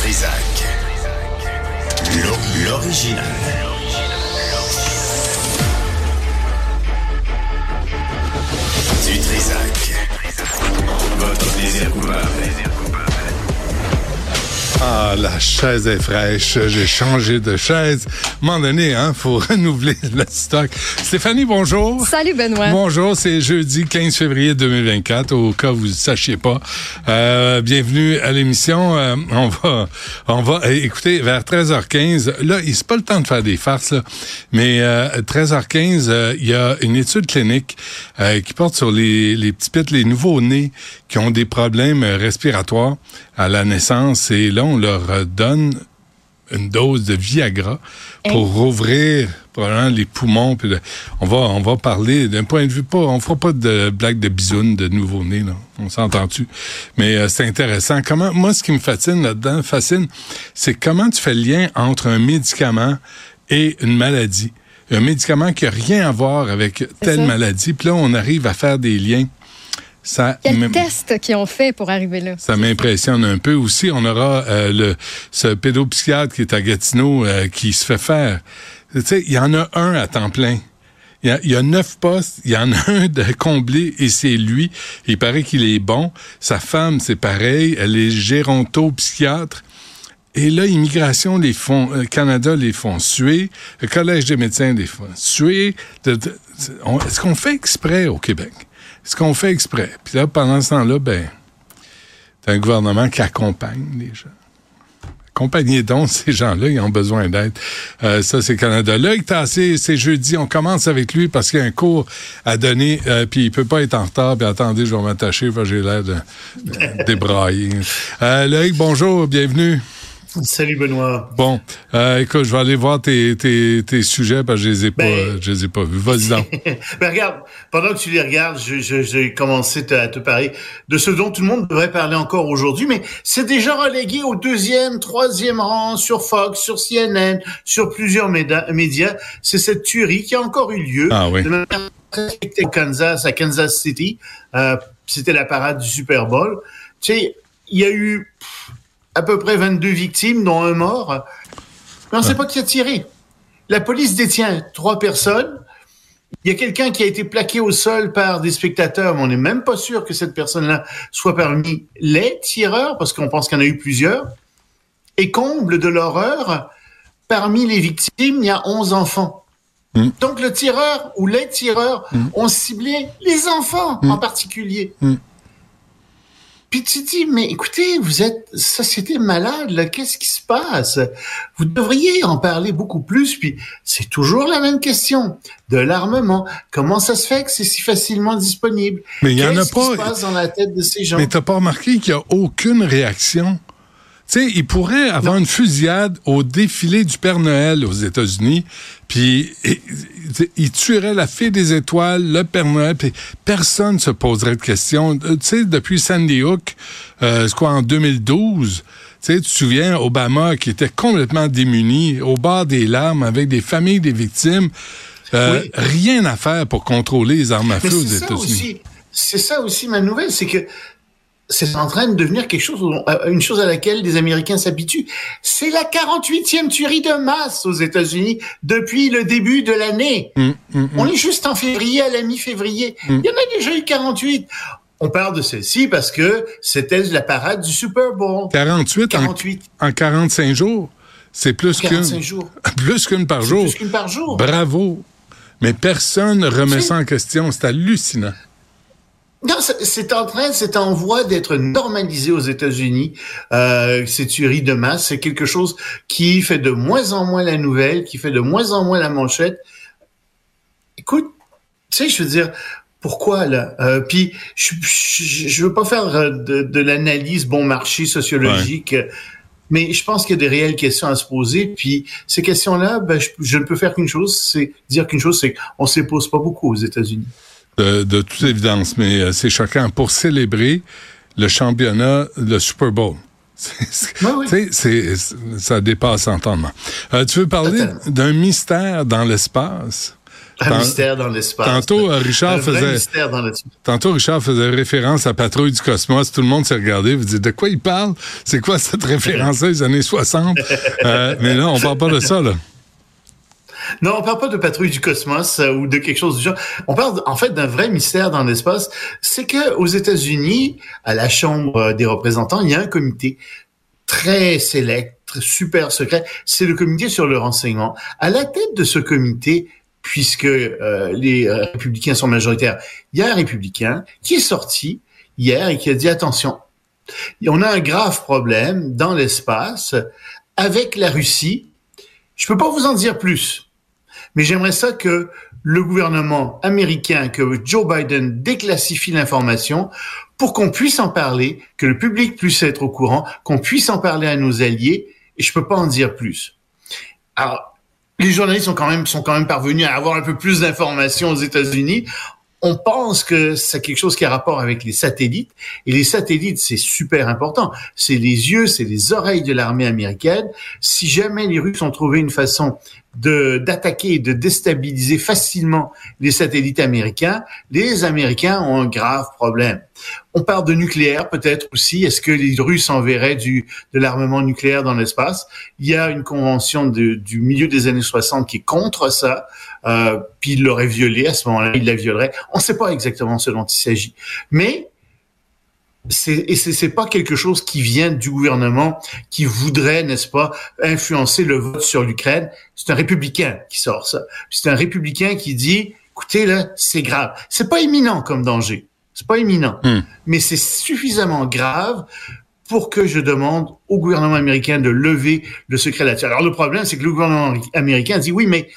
Trisac. L'o- L'original. Du Trisac. Votre plaisir coupable. Ah, la chaise est fraîche. J'ai changé de chaise. À un moment donné, hein, faut renouveler le stock. Stéphanie, bonjour. Salut Benoît. Bonjour, c'est jeudi 15 février 2024, au cas où vous ne sachiez pas. Euh, bienvenue à l'émission. Euh, on va, on va, eh, écoutez, vers 13h15, là, c'est pas le temps de faire des farces, là, mais euh, 13h15, euh, il y a une étude clinique euh, qui porte sur les, les petits pits, les nouveaux-nés qui ont des problèmes euh, respiratoires à la naissance. Et là, on leur euh, donne une dose de Viagra pour rouvrir probablement les poumons. Puis on va on va parler d'un point de vue pas on fera pas de blague de bisounes de nouveau-né là. On s'entend-tu? Mais euh, c'est intéressant. Comment moi ce qui me fascine là-dedans fascine, c'est comment tu fais le lien entre un médicament et une maladie. Un médicament qui a rien à voir avec telle maladie. Puis là on arrive à faire des liens. Ça Quel test qu'ils ont fait pour arriver là? ça m'impressionne un peu aussi. On aura euh, le ce pédopsychiatre qui est à Gatineau euh, qui se fait faire. Tu sais, il y en a un à temps plein. Il y, a, il y a neuf postes, il y en a un de comblé et c'est lui. Il paraît qu'il est bon. Sa femme, c'est pareil. Elle est géronto-psychiatre. Et là, Immigration les font, euh, Canada les font suer, le Collège des médecins les font suer. De- de- on- Est-ce qu'on fait exprès au Québec? Est-ce qu'on fait exprès? Puis là, pendant ce temps-là, ben, c'est un gouvernement qui accompagne les gens. Accompagnez donc ces gens-là, ils ont besoin d'aide. Euh, ça, c'est Canada. Là, assez, c'est jeudi. On commence avec lui parce qu'il y a un cours à donner, euh, puis il peut pas être en retard. Puis attendez, je vais m'attacher, j'ai l'air de, de débrailler. Euh, Loïc, bonjour, bienvenue. Salut Benoît. Bon, euh, écoute, je vais aller voir tes, tes, tes sujets parce que je les ai pas, Ben- je les ai pas vus. Vas-y donc. Ben regarde, pendant que tu les regardes, je- je- j'ai commencé à te parler de ce dont tout le monde devrait parler encore aujourd'hui, mais c'est déjà relégué au deuxième, troisième rang sur Fox, sur CNN, sur plusieurs médias. C'est cette tuerie qui a encore eu lieu. Ah oui. De manière au Kansas, à Kansas City. Euh, C'était la parade du Super Bowl. Tu sais, il y a eu à peu près 22 victimes, dont un mort. Mais on ne sait pas qui a tiré. La police détient trois personnes. Il y a quelqu'un qui a été plaqué au sol par des spectateurs, mais on n'est même pas sûr que cette personne-là soit parmi les tireurs, parce qu'on pense qu'il y en a eu plusieurs. Et comble de l'horreur, parmi les victimes, il y a 11 enfants. Mm. Donc le tireur ou les tireurs ont ciblé les enfants en particulier. Puis tu dis, mais écoutez, vous êtes société malade, là, qu'est-ce qui se passe? Vous devriez en parler beaucoup plus, puis c'est toujours la même question. De l'armement, comment ça se fait que c'est si facilement disponible? Mais il y en a Qu'est-ce qui se pas. passe dans la tête de ces gens? Mais t'as pas remarqué qu'il n'y a aucune réaction? Tu sais, il pourrait avoir une fusillade au défilé du Père Noël aux États-Unis, puis il, tuerait la fille des étoiles, le Père Noël, puis personne se poserait de questions. Euh, Tu sais, depuis Sandy Hook, euh, c'est quoi, en 2012, tu sais, tu te souviens, Obama qui était complètement démuni, au bord des larmes, avec des familles des victimes, euh, Oui. rien à faire pour contrôler les armes à feu aux États-Unis. C'est ça aussi ma nouvelle, c'est que c'est en train de devenir quelque chose, euh, une chose à laquelle les Américains s'habituent. C'est la 48e tuerie de masse aux États-Unis depuis le début de l'année. Hum, hum, hum. On est juste en février, à la mi-février. Il y en a déjà eu 48. On parle de celle-ci parce que c'était la parade du Super Bowl. 48, en- 48, en 45 jours. C'est plus 45 qu'une. jours. Plus qu'une par jour. plus qu'une par jour. Bravo. Mais personne ne remet ça en question. C'est hallucinant. Non, c'est- en train, c'est en voie d'être normalisé aux États-Unis. Euh, ces tueries de masse, c'est quelque chose qui fait de moins en moins la nouvelle, qui fait de moins en moins la manchette. Écoute, tu sais, je veux dire, pourquoi là? Euh, Puis, je, je, je veux pas faire euh, de, de l'analyse bon marché sociologique. Mais je pense qu'il y a des réelles questions à se poser. Puis ces questions-là, ben, je, je ne peux faire qu'une chose, c'est dire qu'une chose, c'est qu'on se les pose pas beaucoup aux États-Unis. De, de toute évidence. Mais euh, c'est choquant. Pour célébrer le championnat, le Super Bowl. C'est- oui. ça dépasse entendement. Euh, tu veux parler d'un mystère dans l'espace? Un mystère dans l'espace. Tantôt, euh, Richard faisait. Tantôt, Richard faisait référence à Patrouille du Cosmos. Tout le monde s'est regardé. Vous dites, de quoi il parle? C'est quoi cette référence-là des années 60? euh, mais là, on parle pas de ça, là. Non, on parle pas de patrouille du cosmos euh, ou de quelque chose du genre. On parle en fait d'un vrai mystère dans l'espace. C'est que aux États-Unis, à la Chambre des représentants, il y a un comité très sélect, super secret. C'est le comité sur le renseignement. À la tête de ce comité, puisque euh, les euh, républicains sont majoritaires, il y a un républicain qui est sorti hier et qui a dit attention, on a un grave problème dans l'espace avec la Russie. Je peux pas vous en dire plus, mais j'aimerais ça que le gouvernement américain, que Joe Biden déclassifie l'information pour qu'on puisse en parler, que le public puisse être au courant, qu'on puisse en parler à nos alliés, et je peux pas en dire plus. Alors, les journalistes sont quand même sont quand même parvenus à avoir un peu plus d'informations aux États-Unis. On pense que c'est quelque chose qui a rapport avec les satellites et les satellites c'est super important. C'est les yeux, c'est les oreilles de l'armée américaine. Si jamais les Russes ont trouvé une façon d'attaquer et de déstabiliser facilement les satellites américains, les Américains ont un grave problème. On parle de nucléaire peut-être aussi. Est-ce que les Russes enverraient du de l'armement nucléaire dans l'espace? Il y a une convention de, du milieu des années 60 qui est contre ça. Euh, puis il l'aurait violé à ce moment-là, il la violerait. On ne sait pas exactement ce dont il s'agit, mais et c'est, pas quelque chose qui vient du gouvernement qui voudrait, n'est-ce pas, influencer le vote sur l'Ukraine. C'est un républicain qui sort ça. C'est un républicain qui dit, écoutez là, c'est grave. C'est pas imminent comme danger. C'est pas imminent, hmm. mais c'est suffisamment grave pour que je demande au gouvernement américain de lever le secret là-dessus. Alors le problème, c'est que le gouvernement américain dit oui, mais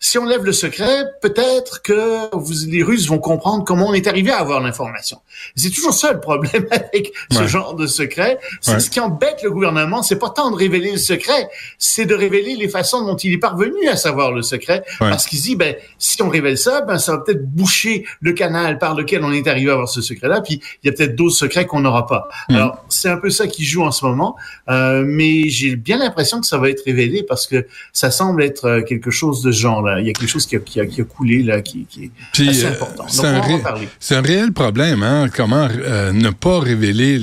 si on lève le secret, peut-être que vous, les Russes vont comprendre comment on est arrivé à avoir l'information. C'est toujours ça le problème avec ce genre de secret. C'est ce qui embête le gouvernement, c'est pas tant de révéler le secret, c'est de révéler les façons dont il est parvenu à savoir le secret, parce qu'il dit ben si on révèle ça, ben ça va peut-être boucher le canal par lequel on est arrivé à avoir ce secret-là, puis il y a peut-être d'autres secrets qu'on n'aura pas. Mm. Alors c'est un peu ça qui joue en ce moment, euh, mais j'ai bien l'impression que ça va être révélé parce que ça semble être euh, quelque chose de ce genre. Il y a quelque chose qui a, qui a, coulé là, qui, est assez euh, important. C'est un, un, réel problème, hein? Comment euh, ne pas révéler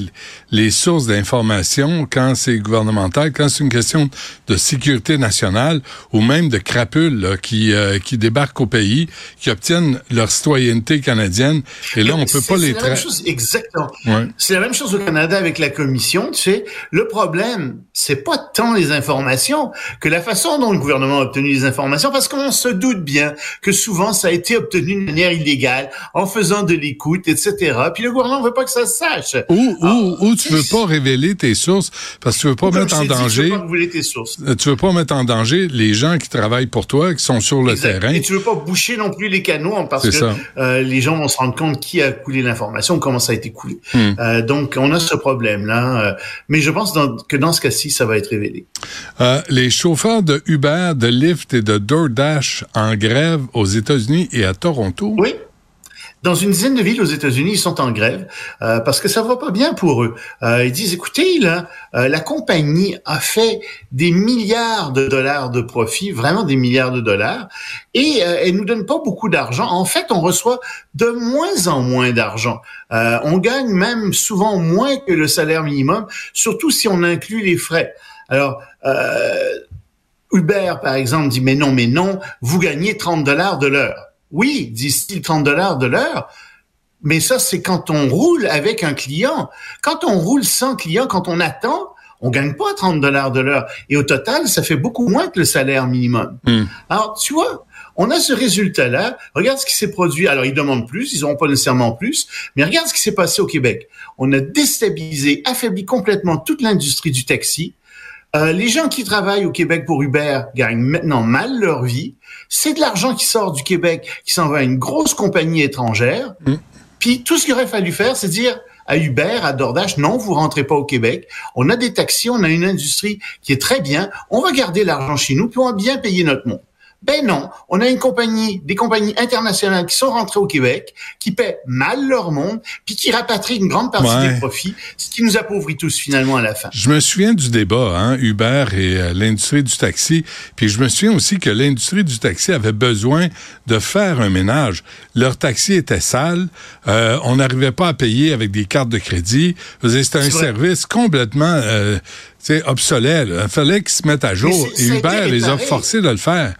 les sources d'information quand c'est gouvernemental, quand c'est une question de sécurité nationale ou même de crapules qui, euh, qui débarquent au pays, qui obtiennent leur citoyenneté canadienne. Et là, on peut pas les traiter. Exactement. C'est la même chose au Canada avec la commission. Tu sais, le problème, c'est pas tant les informations que la façon dont le gouvernement a obtenu les informations, parce qu'on se doute bien que souvent ça a été obtenu de manière illégale, en faisant de l'écoute, etc. Puis le gouvernement veut pas que ça se sache. Ou, ou, ou tu veux pas révéler tes sources parce que tu veux pas mettre en danger. Tu veux pas tes sources. Euh, tu veux pas mettre en danger les gens qui travaillent pour toi, qui sont sur le terrain. Et tu veux pas boucher non plus les canaux hein, parce que euh, les gens vont se rendre compte qui a coulé l'information, comment ça a été coulé. Hmm. Euh, donc on a ce problème là, euh, mais je pense dans, que dans ce cas-ci, ça va être révélé. Euh, les chauffeurs de Uber, de Lyft et de DoorDash en grève aux États-Unis et à Toronto? Oui. Dans une dizaine de villes aux États-Unis, ils sont en grève euh, parce que ça va pas bien pour eux. Euh, ils disent, écoutez, euh, la compagnie a fait des milliards de dollars de profit, vraiment des milliards de dollars, et elle nous donne pas beaucoup d'argent. En fait, on reçoit de moins en moins d'argent. on gagne même souvent moins que le salaire minimum, surtout si on inclut les frais. Alors, Uber, par exemple, dit, mais non, mais non, vous gagnez 30 dollars de l'heure. Oui, disent-ils 30 dollars de l'heure, mais ça, c'est quand on roule avec un client. Quand on roule sans client, quand on attend, on gagne pas 30 dollars de l'heure. Et au total, ça fait beaucoup moins que le salaire minimum. Hmm. Alors, tu vois, on a ce résultat-là. Regarde ce qui s'est produit. Alors, ils demandent plus, ils n'auront pas nécessairement plus, mais regarde ce qui s'est passé au Québec. On a déstabilisé, affaibli complètement toute l'industrie du taxi. Euh, les gens qui travaillent au Québec pour Uber gagnent maintenant mal leur vie. C'est de l'argent qui sort du Québec, qui s'en va à une grosse compagnie étrangère. Mm. Puis tout ce qu'il aurait fallu faire, c'est dire à Uber, à DoorDash, non, vous rentrez pas au Québec. On a des taxis, on a une industrie qui est très bien. On va garder l'argent chez nous, puis on va bien payer notre monde. Ben non, on a une compagnie, des compagnies internationales qui sont rentrées au Québec, qui paient mal leur monde, puis qui rapatrient une grande partie des profits, ce qui nous appauvrit tous finalement à la fin. Je me souviens du débat, hein, Uber et euh, l'industrie du taxi, puis je me souviens aussi que l'industrie du taxi avait besoin de faire un ménage. Leur taxi était sale, euh, on n'arrivait pas à payer avec des cartes de crédit. C'était un service complètement euh, obsolète. Il fallait qu'ils se mettent à jour. Et Uber les a forcés de le faire.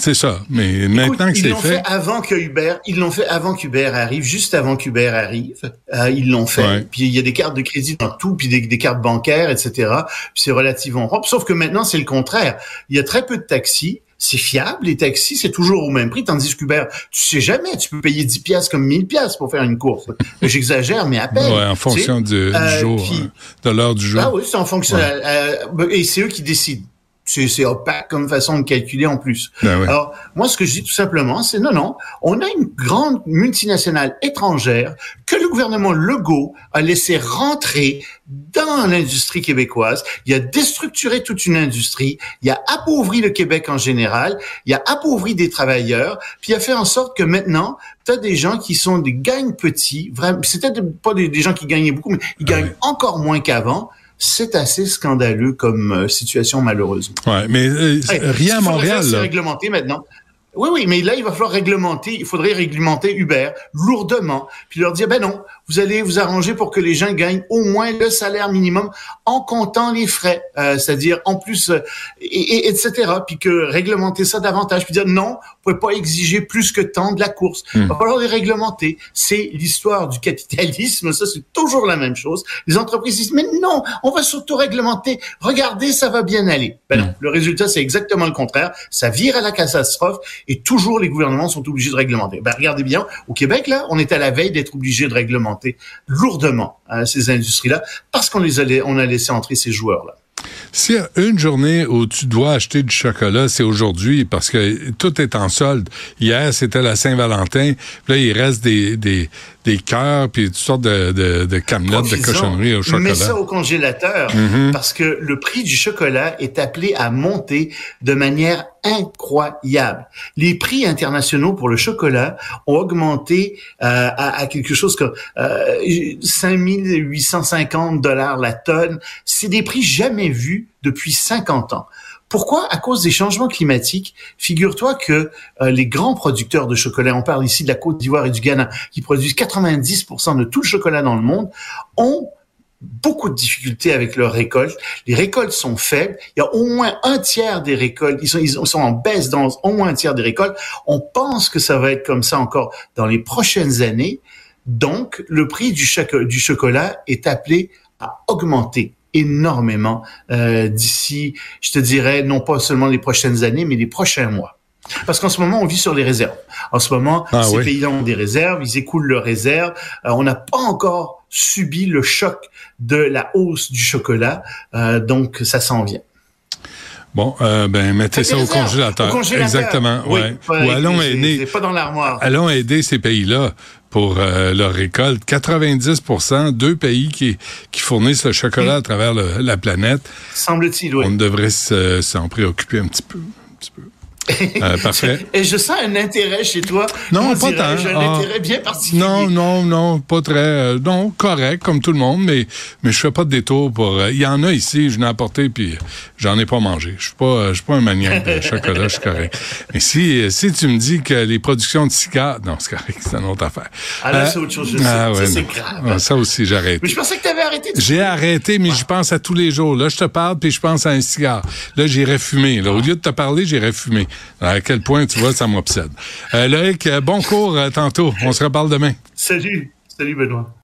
C'est ça. Mais maintenant que c'est fait, fait avant que Uber, ils l'ont fait avant qu'Uber arrive, juste avant qu'Uber arrive, euh, ils l'ont fait. Puis il y a des cartes de crédit dans tout, puis des, cartes bancaires, etc. Puis c'est relativement propre. Sauf que maintenant c'est le contraire. Il y a très peu de taxis. C'est fiable, les taxis, c'est toujours au même prix, tandis qu'Uber, tu sais jamais, tu peux payer 10 pièces comme 1000 pièces pour faire une course. J'exagère, mais à peine. Ouais, en fonction du, euh, jour, hein, de l'heure du jour. Ah oui, c'est en fonction, euh, et c'est eux qui décident c'est opaque comme façon de calculer en plus. Ben Alors, moi, ce que je dis tout simplement, c'est non, non, on a une grande multinationale étrangère que le gouvernement Legault a laissé rentrer dans l'industrie québécoise. Il a déstructuré toute une industrie, il a appauvri le Québec en général, il a appauvri des travailleurs, puis il a fait en sorte que maintenant, tu as des gens qui sont des gagnes petits, vraiment, c'était pas des, gens qui gagnaient beaucoup, mais ils gagnent encore moins qu'avant c'est assez scandaleux comme euh, situation malheureusement. Ouais, mais euh, rien à Montréal. C'est réglementé maintenant. Oui, oui, mais là, il va falloir réglementer, il faudrait réglementer Uber lourdement, puis leur dire, ben non, vous allez vous arranger pour que les gens gagnent au moins le salaire minimum en comptant les frais, euh, c'est-à-dire en plus, euh, et, etc. Puis que réglementer ça davantage, puis dire non, vous pouvez pas exiger plus que tant de la course. Il va falloir les réglementer. C'est l'histoire du capitalisme, ça c'est toujours la même chose. Les entreprises disent, mais non, on va surtout réglementer. Regardez, ça va bien aller. Ben non, hmm. le résultat c'est exactement le contraire. Ça vire à la catastrophe et toujours les gouvernements sont obligés de réglementer. Ben regardez bien, au Québec là, on est à la veille d'être obligé de réglementer lourdement à ces industries-là parce qu'on les a, on a laissé entrer ces joueurs-là. S'il y a une journée où tu dois acheter du chocolat, c'est aujourd'hui parce que tout est en solde. Hier, c'était la Saint-Valentin. Là, il reste des, des cœurs puis toutes sortes de, de, de de cochonneries au chocolat. Mets ça au congélateur mm-hmm. parce que le prix du chocolat est appelé à monter de manière incroyable. Les prix internationaux pour le chocolat ont augmenté euh, à, à, quelque chose comme euh, 5850 dollars la tonne. C'est des prix jamais vus depuis 50 ans. Pourquoi À cause des changements climatiques. Figure-toi que euh, les grands producteurs de chocolat, on parle ici de la Côte d'Ivoire et du Ghana, qui produisent 90% de tout le chocolat dans le monde, ont beaucoup de difficultés avec leurs récoltes. Les récoltes sont faibles. Il y a au moins un tiers des récoltes. Ils sont, ils sont en baisse dans au moins un tiers des récoltes. On pense que ça va être comme ça encore dans les prochaines années. Donc, le prix du, du chocolat est appelé à augmenter énormément euh, d'ici, je te dirais, non pas seulement les prochaines années, mais les prochains mois. Parce qu'en ce moment, on vit sur les réserves. En ce moment, ah ces pays-là ont des réserves, ils écoulent leurs réserves. Euh, on n'a pas encore subi le choc de la hausse du chocolat, euh, donc ça s'en vient. Bon, euh, ben mettez ça au congélateur. Exactement. ouais. Ou allons aider. Pas dans l'armoire. Allons aider ces pays-là pour euh, leur récolte. 90% deux pays qui, qui fournissent le chocolat à travers la planète. Semble-t-il, oui. On devrait s'en préoccuper un petit peu. Un petit peu. Euh, parfait. Et je sens un intérêt chez toi. Non, pas tant. J'ai un ah. intérêt bien particulier. Non, non, non, pas très. Euh, non, correct, comme tout le monde, mais, mais je fais pas de détour pour. Euh, il y en a ici, je n'ai apporté, puis j'en ai pas mangé. Je suis pas, je suis pas un maniaque de chocolat, je suis correct. Mais si, si tu me dis que les productions de cigares. Non, c'est correct, c'est une autre affaire. Ah là, c'est autre chose, je ah, sais. ça, c'est grave. ça aussi, j'arrête. Mais je pensais que tu avais arrêté. J'ai arrêté, mais je pense à tous les jours. Là, je te parle, puis je pense à un cigare. Là, j'irais fumer. Là. Au lieu de te parler, j'irais fumer. À quel point tu vois, ça m'obsède. Euh, Loïc, euh, bon cours euh, tantôt. On se reparle demain. Salut. Salut, Benoît.